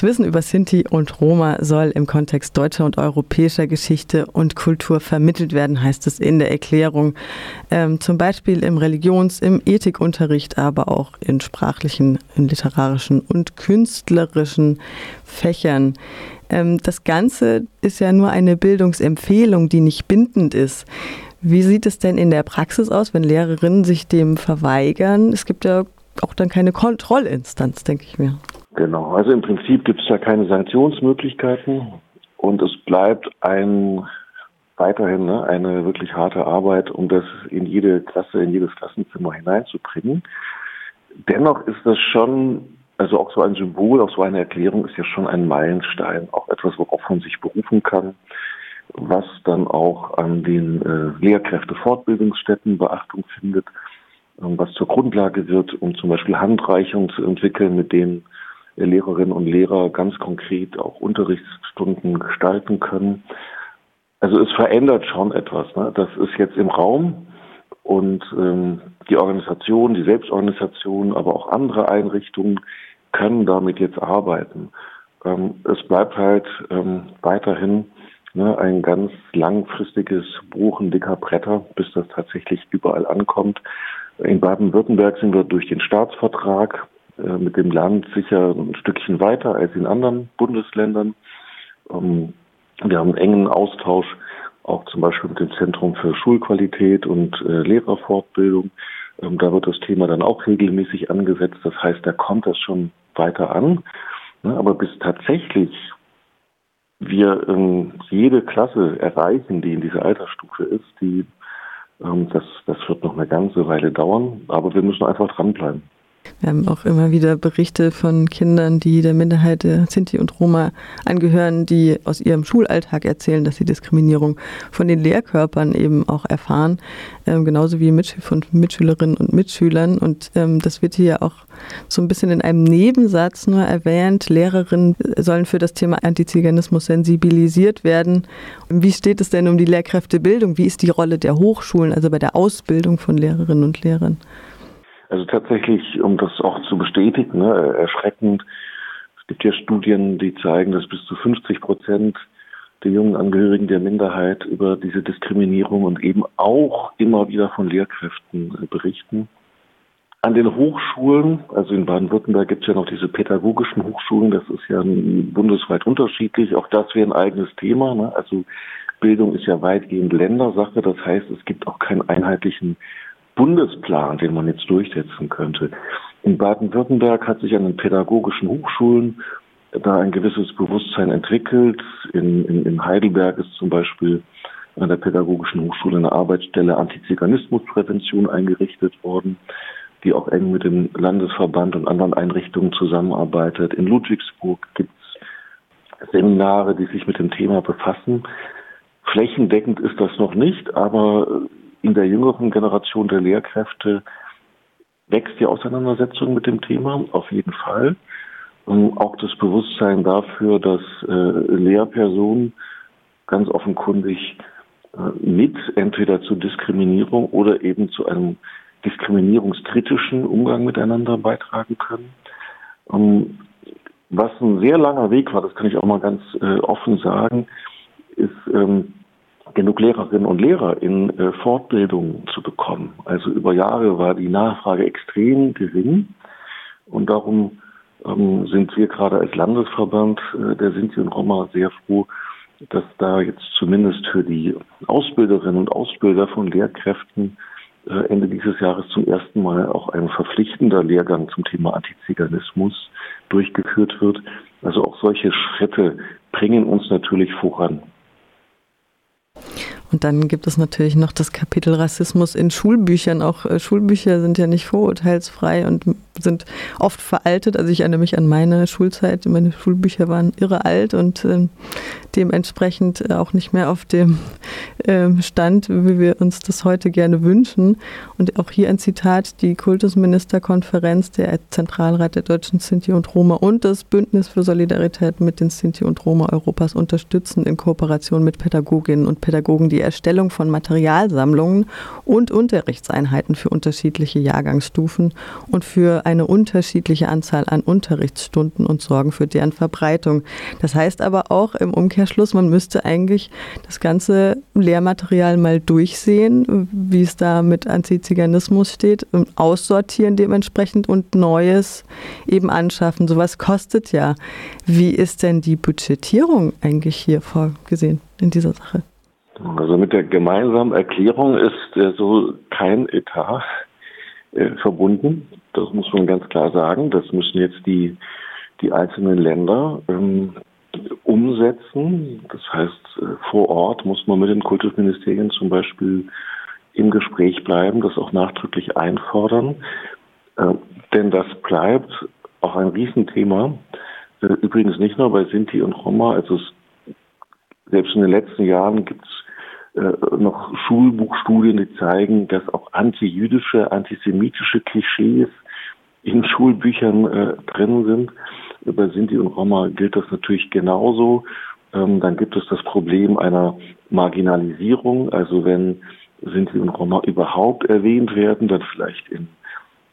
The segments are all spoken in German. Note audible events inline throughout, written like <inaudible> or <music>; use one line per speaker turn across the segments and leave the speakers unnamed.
Das Wissen über Sinti und Roma soll im Kontext deutscher und europäischer Geschichte und Kultur vermittelt werden, heißt es in der Erklärung. Ähm, zum Beispiel im Religions-, im Ethikunterricht, aber auch in sprachlichen, in literarischen und künstlerischen Fächern. Ähm, das Ganze ist ja nur eine Bildungsempfehlung, die nicht bindend ist. Wie sieht es denn in der Praxis aus, wenn Lehrerinnen sich dem verweigern? Es gibt ja auch dann keine Kontrollinstanz, denke ich mir.
Genau, also im Prinzip gibt es ja keine Sanktionsmöglichkeiten und es bleibt ein weiterhin ne, eine wirklich harte Arbeit, um das in jede Klasse, in jedes Klassenzimmer hineinzubringen. Dennoch ist das schon, also auch so ein Symbol, auch so eine Erklärung ist ja schon ein Meilenstein, auch etwas, worauf man sich berufen kann, was dann auch an den äh, Lehrkräftefortbildungsstätten Beachtung findet was zur Grundlage wird, um zum Beispiel Handreichungen zu entwickeln, mit denen Lehrerinnen und Lehrer ganz konkret auch Unterrichtsstunden gestalten können. Also es verändert schon etwas. Ne? Das ist jetzt im Raum und ähm, die Organisation, die Selbstorganisation, aber auch andere Einrichtungen können damit jetzt arbeiten. Ähm, es bleibt halt ähm, weiterhin ne, ein ganz langfristiges Buchen dicker Bretter, bis das tatsächlich überall ankommt. In Baden-Württemberg sind wir durch den Staatsvertrag äh, mit dem Land sicher ein Stückchen weiter als in anderen Bundesländern. Ähm, wir haben einen engen Austausch auch zum Beispiel mit dem Zentrum für Schulqualität und äh, Lehrerfortbildung. Ähm, da wird das Thema dann auch regelmäßig angesetzt. Das heißt, da kommt das schon weiter an. Ne, aber bis tatsächlich wir ähm, jede Klasse erreichen, die in dieser Altersstufe ist, die das, das wird noch eine ganze Weile dauern, aber wir müssen einfach dranbleiben.
Wir haben auch immer wieder Berichte von Kindern, die der Minderheit der Sinti und Roma angehören, die aus ihrem Schulalltag erzählen, dass sie Diskriminierung von den Lehrkörpern eben auch erfahren, ähm, genauso wie von Mitschülerinnen und Mitschülern. Und ähm, das wird hier auch so ein bisschen in einem Nebensatz nur erwähnt. Lehrerinnen sollen für das Thema Antiziganismus sensibilisiert werden. Wie steht es denn um die Lehrkräftebildung? Wie ist die Rolle der Hochschulen, also bei der Ausbildung von Lehrerinnen und Lehrern?
Also tatsächlich, um das auch zu bestätigen, ne, erschreckend. Es gibt ja Studien, die zeigen, dass bis zu 50 Prozent der jungen Angehörigen der Minderheit über diese Diskriminierung und eben auch immer wieder von Lehrkräften äh, berichten. An den Hochschulen, also in Baden-Württemberg gibt es ja noch diese pädagogischen Hochschulen, das ist ja bundesweit unterschiedlich. Auch das wäre ein eigenes Thema. Ne? Also Bildung ist ja weitgehend Ländersache. Das heißt, es gibt auch keinen einheitlichen Bundesplan, den man jetzt durchsetzen könnte. In Baden-Württemberg hat sich an den pädagogischen Hochschulen da ein gewisses Bewusstsein entwickelt. In, in, in Heidelberg ist zum Beispiel an der Pädagogischen Hochschule eine Arbeitsstelle Antiziganismusprävention eingerichtet worden, die auch eng mit dem Landesverband und anderen Einrichtungen zusammenarbeitet. In Ludwigsburg gibt es Seminare, die sich mit dem Thema befassen. Flächendeckend ist das noch nicht, aber in der jüngeren Generation der Lehrkräfte wächst die Auseinandersetzung mit dem Thema auf jeden Fall. Und auch das Bewusstsein dafür, dass äh, Lehrpersonen ganz offenkundig äh, mit entweder zu Diskriminierung oder eben zu einem diskriminierungskritischen Umgang miteinander beitragen können. Ähm, was ein sehr langer Weg war, das kann ich auch mal ganz äh, offen sagen, ist ähm, genug Lehrerinnen und Lehrer in äh, Fortbildung zu bekommen. Also über Jahre war die Nachfrage extrem gering und darum ähm, sind wir gerade als Landesverband äh, der Sinti und Roma sehr froh, dass da jetzt zumindest für die Ausbilderinnen und Ausbilder von Lehrkräften äh, Ende dieses Jahres zum ersten Mal auch ein verpflichtender Lehrgang zum Thema Antiziganismus durchgeführt wird. Also auch solche Schritte bringen uns natürlich voran.
Und dann gibt es natürlich noch das Kapitel Rassismus in Schulbüchern. Auch äh, Schulbücher sind ja nicht vorurteilsfrei und sind oft veraltet. Also ich erinnere mich an meine Schulzeit. Meine Schulbücher waren irre alt und äh, dementsprechend auch nicht mehr auf dem äh, Stand, wie wir uns das heute gerne wünschen. Und auch hier ein Zitat, die Kultusministerkonferenz, der Zentralrat der deutschen Sinti und Roma und das Bündnis für Solidarität mit den Sinti und Roma Europas unterstützen in Kooperation mit Pädagoginnen und Pädagogen die die Erstellung von Materialsammlungen und Unterrichtseinheiten für unterschiedliche Jahrgangsstufen und für eine unterschiedliche Anzahl an Unterrichtsstunden und sorgen für deren Verbreitung. Das heißt aber auch im Umkehrschluss, man müsste eigentlich das ganze Lehrmaterial mal durchsehen, wie es da mit Antiziganismus steht, aussortieren dementsprechend und Neues eben anschaffen. Sowas kostet ja. Wie ist denn die Budgetierung eigentlich hier vorgesehen in dieser Sache?
Also mit der gemeinsamen Erklärung ist äh, so kein Etat äh, verbunden. Das muss man ganz klar sagen. Das müssen jetzt die, die einzelnen Länder ähm, umsetzen. Das heißt, äh, vor Ort muss man mit den Kultusministerien zum Beispiel im Gespräch bleiben, das auch nachdrücklich einfordern. Äh, denn das bleibt auch ein Riesenthema. Äh, übrigens nicht nur bei Sinti und Roma, also es, selbst in den letzten Jahren gibt es noch Schulbuchstudien, die zeigen, dass auch antijüdische, antisemitische Klischees in <laughs> Schulbüchern äh, drin sind. Bei Sinti und Roma gilt das natürlich genauso. Ähm, dann gibt es das Problem einer Marginalisierung, also wenn Sinti und Roma überhaupt erwähnt werden, dann vielleicht in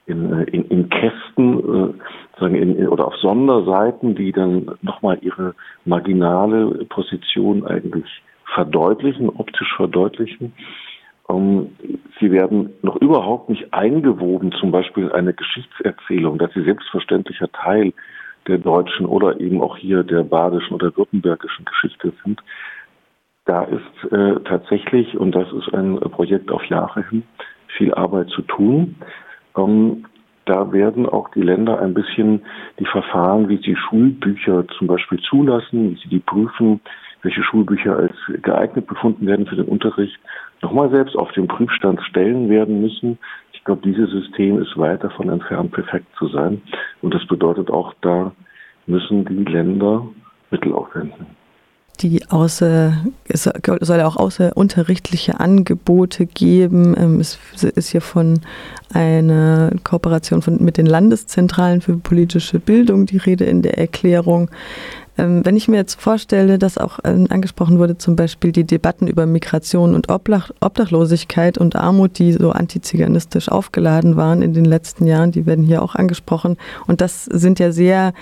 in, äh, in, in Kästen äh, sagen in, oder auf Sonderseiten, die dann nochmal ihre marginale Position eigentlich verdeutlichen, optisch verdeutlichen. Ähm, sie werden noch überhaupt nicht eingewoben, zum Beispiel in eine Geschichtserzählung, dass sie selbstverständlicher Teil der deutschen oder eben auch hier der badischen oder württembergischen Geschichte sind. Da ist äh, tatsächlich, und das ist ein Projekt auf Jahre hin, viel Arbeit zu tun. Ähm, da werden auch die Länder ein bisschen die Verfahren, wie sie Schulbücher zum Beispiel zulassen, wie sie die prüfen, welche Schulbücher als geeignet befunden werden für den Unterricht, nochmal selbst auf den Prüfstand stellen werden müssen. Ich glaube, dieses System ist weit davon entfernt, perfekt zu sein. Und das bedeutet auch, da müssen die Länder Mittel aufwenden
die außer, es soll auch außerunterrichtliche Angebote geben. Ähm, es ist hier von einer Kooperation von, mit den Landeszentralen für politische Bildung die Rede in der Erklärung. Ähm, wenn ich mir jetzt vorstelle, dass auch ähm, angesprochen wurde, zum Beispiel die Debatten über Migration und Obdachlosigkeit und Armut, die so antiziganistisch aufgeladen waren in den letzten Jahren, die werden hier auch angesprochen. Und das sind ja sehr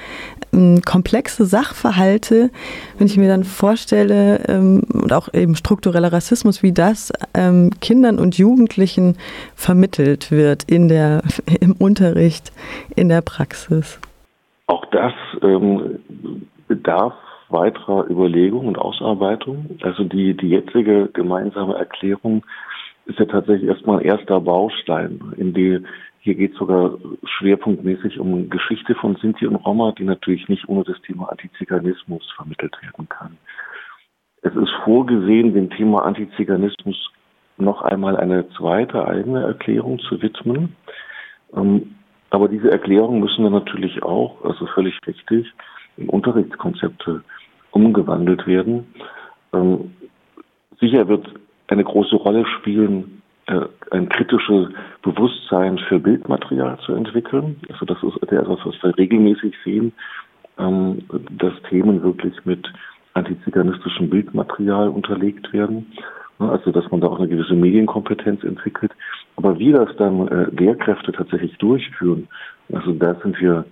ähm, komplexe Sachverhalte. Wenn ich mir dann vorstelle, und auch eben struktureller Rassismus, wie das Kindern und Jugendlichen vermittelt wird in der, <laughs> im Unterricht, in der Praxis.
Auch das ähm, bedarf weiterer Überlegung und Ausarbeitung. Also die, die jetzige gemeinsame Erklärung ist ja tatsächlich erstmal ein erster Baustein, in die hier geht es sogar schwerpunktmäßig um Geschichte von Sinti und Roma, die natürlich nicht ohne das Thema Antiziganismus vermittelt werden kann. Es ist vorgesehen, dem Thema Antiziganismus noch einmal eine zweite eigene Erklärung zu widmen. Ähm, aber diese Erklärungen müssen dann natürlich auch, also völlig richtig, Unterrichtskonzepte umgewandelt werden. Ähm, sicher wird eine große Rolle spielen, äh, ein kritisches Bewusstsein für Bildmaterial zu entwickeln. Also das ist etwas, was wir regelmäßig sehen, ähm, dass Themen wirklich mit antiziganistischem Bildmaterial unterlegt werden. Also dass man da auch eine gewisse Medienkompetenz entwickelt. Aber wie das dann äh, Lehrkräfte tatsächlich durchführen, also da sind wir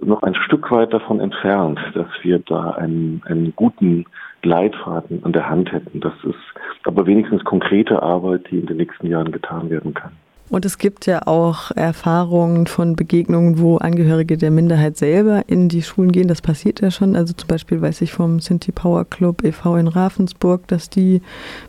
noch ein Stück weit davon entfernt, dass wir da einen, einen guten Leitfaden an der Hand hätten. Das ist aber wenigstens konkrete Arbeit, die in den nächsten Jahren getan werden kann.
Und es gibt ja auch Erfahrungen von Begegnungen, wo Angehörige der Minderheit selber in die Schulen gehen. Das passiert ja schon. Also zum Beispiel weiß ich vom Sinti Power Club e.V. in Ravensburg, dass die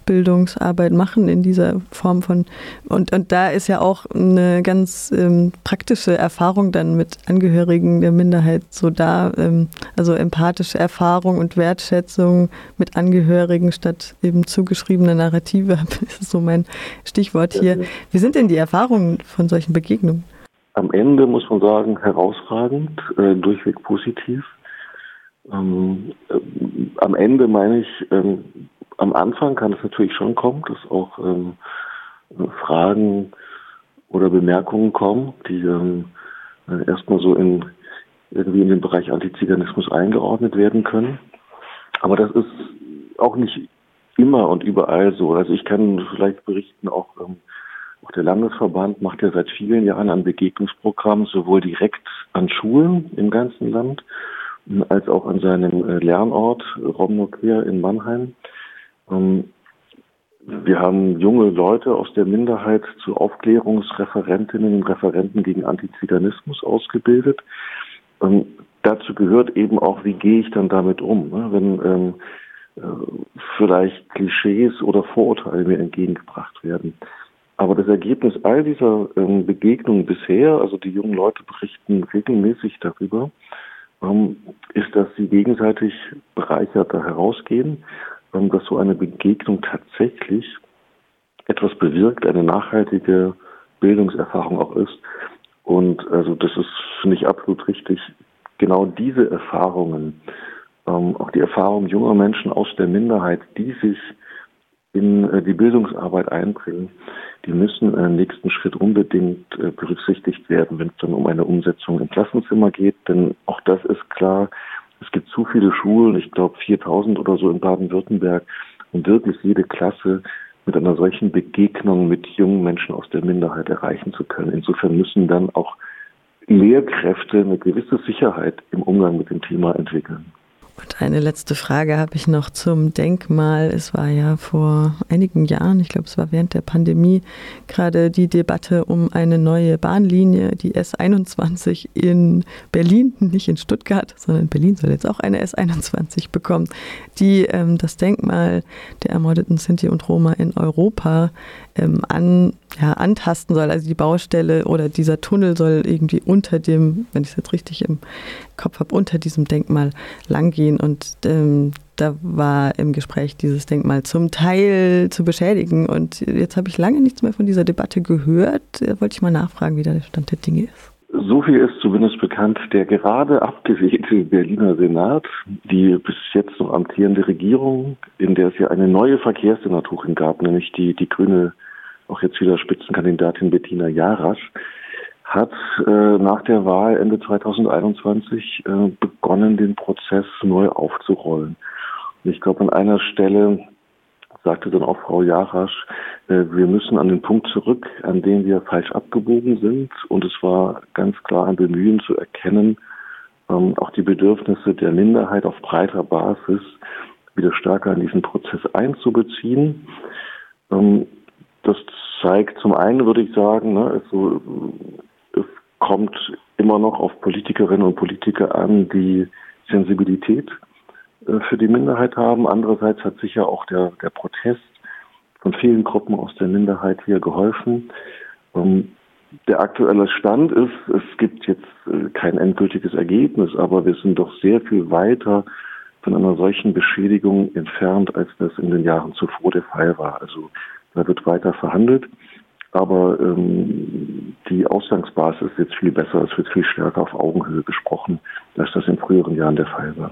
Bildungsarbeit machen in dieser Form von. Und, und da ist ja auch eine ganz ähm, praktische Erfahrung dann mit Angehörigen der Minderheit so da. Ähm, also empathische Erfahrung und Wertschätzung mit Angehörigen statt eben zugeschriebene Narrative. <laughs> Das ist so mein Stichwort hier. Wie sind denn die Erfahrungen von solchen Begegnungen?
Am Ende muss man sagen, herausragend, äh, durchweg positiv. Ähm, äh, am Ende meine ich, ähm, am Anfang kann es natürlich schon kommen, dass auch ähm, Fragen oder Bemerkungen kommen, die ähm, erstmal so in irgendwie in den Bereich Antiziganismus eingeordnet werden können. Aber das ist auch nicht immer und überall so. Also ich kann vielleicht berichten, auch, ähm, auch der Landesverband macht ja seit vielen Jahren ein Begegnungsprogramm, sowohl direkt an Schulen im ganzen Land als auch an seinem äh, Lernort Romnoquer in Mannheim. Ähm, wir haben junge Leute aus der Minderheit zu Aufklärungsreferentinnen und Referenten gegen Antiziganismus ausgebildet. Ähm, dazu gehört eben auch, wie gehe ich dann damit um, ne? wenn ähm, äh, vielleicht Klischees oder Vorurteile mir entgegengebracht werden. Ergebnis all dieser ähm, Begegnungen bisher, also die jungen Leute berichten regelmäßig darüber, ähm, ist, dass sie gegenseitig bereicherter herausgehen, ähm, dass so eine Begegnung tatsächlich etwas bewirkt, eine nachhaltige Bildungserfahrung auch ist. Und also das ist, finde ich, absolut richtig. Genau diese Erfahrungen, auch die Erfahrung junger Menschen aus der Minderheit, die sich in äh, die Bildungsarbeit einbringen, die müssen im nächsten Schritt unbedingt äh, berücksichtigt werden, wenn es dann um eine Umsetzung im Klassenzimmer geht. Denn auch das ist klar, es gibt zu viele Schulen, ich glaube 4000 oder so in Baden-Württemberg, um wirklich jede Klasse mit einer solchen Begegnung mit jungen Menschen aus der Minderheit erreichen zu können. Insofern müssen dann auch Lehrkräfte eine gewisse Sicherheit im Umgang mit dem Thema entwickeln.
Eine letzte Frage habe ich noch zum Denkmal. Es war ja vor einigen Jahren, ich glaube, es war während der Pandemie, gerade die Debatte um eine neue Bahnlinie, die S21 in Berlin, nicht in Stuttgart, sondern Berlin soll jetzt auch eine S21 bekommen, die ähm, das Denkmal der ermordeten Sinti und Roma in Europa ähm, an, ja, antasten soll. Also die Baustelle oder dieser Tunnel soll irgendwie unter dem, wenn ich es jetzt richtig im Kopf habe, unter diesem Denkmal langgehen. Und ähm, da war im Gespräch, dieses Denkmal zum Teil zu beschädigen. Und jetzt habe ich lange nichts mehr von dieser Debatte gehört. Da wollte ich mal nachfragen, wie da der Stand der Dinge ist.
So viel ist zumindest bekannt. Der gerade abgewählte Berliner Senat, die bis jetzt noch amtierende Regierung, in der es ja eine neue Verkehrssenatorin gab, nämlich die, die grüne auch jetzt wieder Spitzenkandidatin Bettina Jarasch, hat äh, nach der Wahl Ende 2021 äh, begonnen, den Prozess neu aufzurollen. Und ich glaube, an einer Stelle sagte dann auch Frau Jarasch, äh, wir müssen an den Punkt zurück, an dem wir falsch abgebogen sind. Und es war ganz klar ein Bemühen zu erkennen, ähm, auch die Bedürfnisse der Minderheit auf breiter Basis wieder stärker in diesen Prozess einzubeziehen. Ähm, das zeigt zum einen, würde ich sagen, ne, also, kommt immer noch auf Politikerinnen und Politiker an, die Sensibilität äh, für die Minderheit haben. Andererseits hat sicher auch der, der Protest von vielen Gruppen aus der Minderheit hier geholfen. Ähm, der aktuelle Stand ist, es gibt jetzt äh, kein endgültiges Ergebnis, aber wir sind doch sehr viel weiter von einer solchen Beschädigung entfernt, als das in den Jahren zuvor der Fall war. Also da wird weiter verhandelt. Aber ähm, die Ausgangsbasis ist jetzt viel besser. Es wird viel stärker auf Augenhöhe gesprochen, als das in früheren Jahren der Fall war.